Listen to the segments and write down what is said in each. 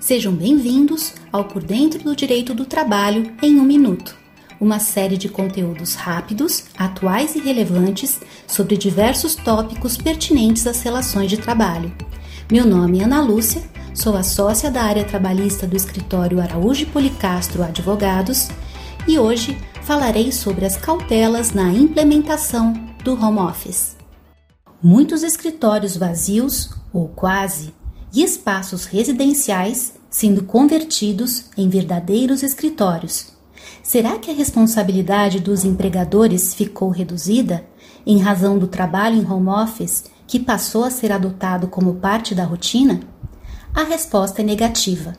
Sejam bem-vindos ao Por Dentro do Direito do Trabalho em um Minuto, uma série de conteúdos rápidos, atuais e relevantes sobre diversos tópicos pertinentes às relações de trabalho. Meu nome é Ana Lúcia, sou a sócia da área trabalhista do escritório Araújo Policastro Advogados e hoje falarei sobre as cautelas na implementação do home office. Muitos escritórios vazios, ou quase, e espaços residenciais sendo convertidos em verdadeiros escritórios. Será que a responsabilidade dos empregadores ficou reduzida em razão do trabalho em home office que passou a ser adotado como parte da rotina? A resposta é negativa.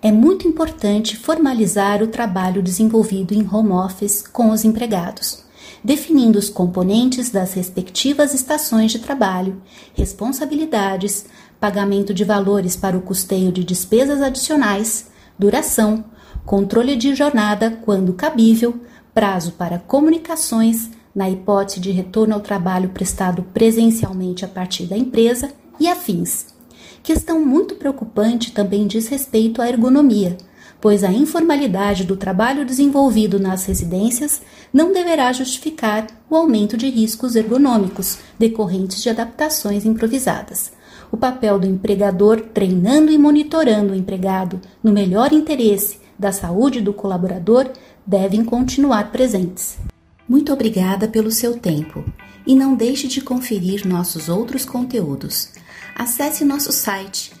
É muito importante formalizar o trabalho desenvolvido em home office com os empregados definindo os componentes das respectivas estações de trabalho, responsabilidades, pagamento de valores para o custeio de despesas adicionais, duração, controle de jornada quando cabível, prazo para comunicações, na hipótese de retorno ao trabalho prestado presencialmente a partir da empresa e afins. Questão muito preocupante também diz respeito à ergonomia pois a informalidade do trabalho desenvolvido nas residências não deverá justificar o aumento de riscos ergonômicos decorrentes de adaptações improvisadas. O papel do empregador treinando e monitorando o empregado no melhor interesse da saúde do colaborador devem continuar presentes. Muito obrigada pelo seu tempo e não deixe de conferir nossos outros conteúdos. Acesse nosso site